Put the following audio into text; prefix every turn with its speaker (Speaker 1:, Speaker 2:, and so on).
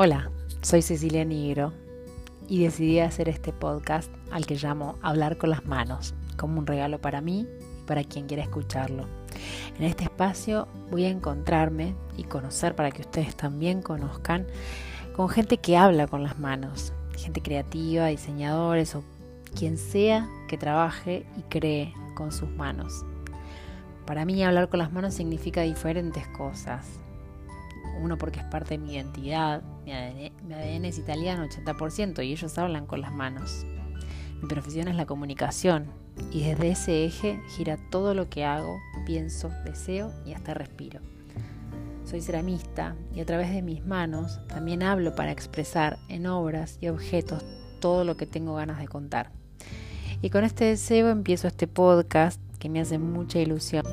Speaker 1: Hola, soy Cecilia Nigro y decidí hacer este podcast al que llamo Hablar con las manos, como un regalo para mí y para quien quiera escucharlo. En este espacio voy a encontrarme y conocer para que ustedes también conozcan con gente que habla con las manos, gente creativa, diseñadores o quien sea que trabaje y cree con sus manos. Para mí hablar con las manos significa diferentes cosas. Uno porque es parte de mi identidad, mi ADN, es italiano 80% y ellos hablan con las manos. Mi profesión es la comunicación y desde ese eje gira todo lo que hago, pienso, deseo y hasta respiro. Soy ceramista y a través de mis manos también hablo para expresar en obras y objetos todo lo que tengo ganas de contar. Y con este deseo empiezo este podcast que me hace mucha ilusión.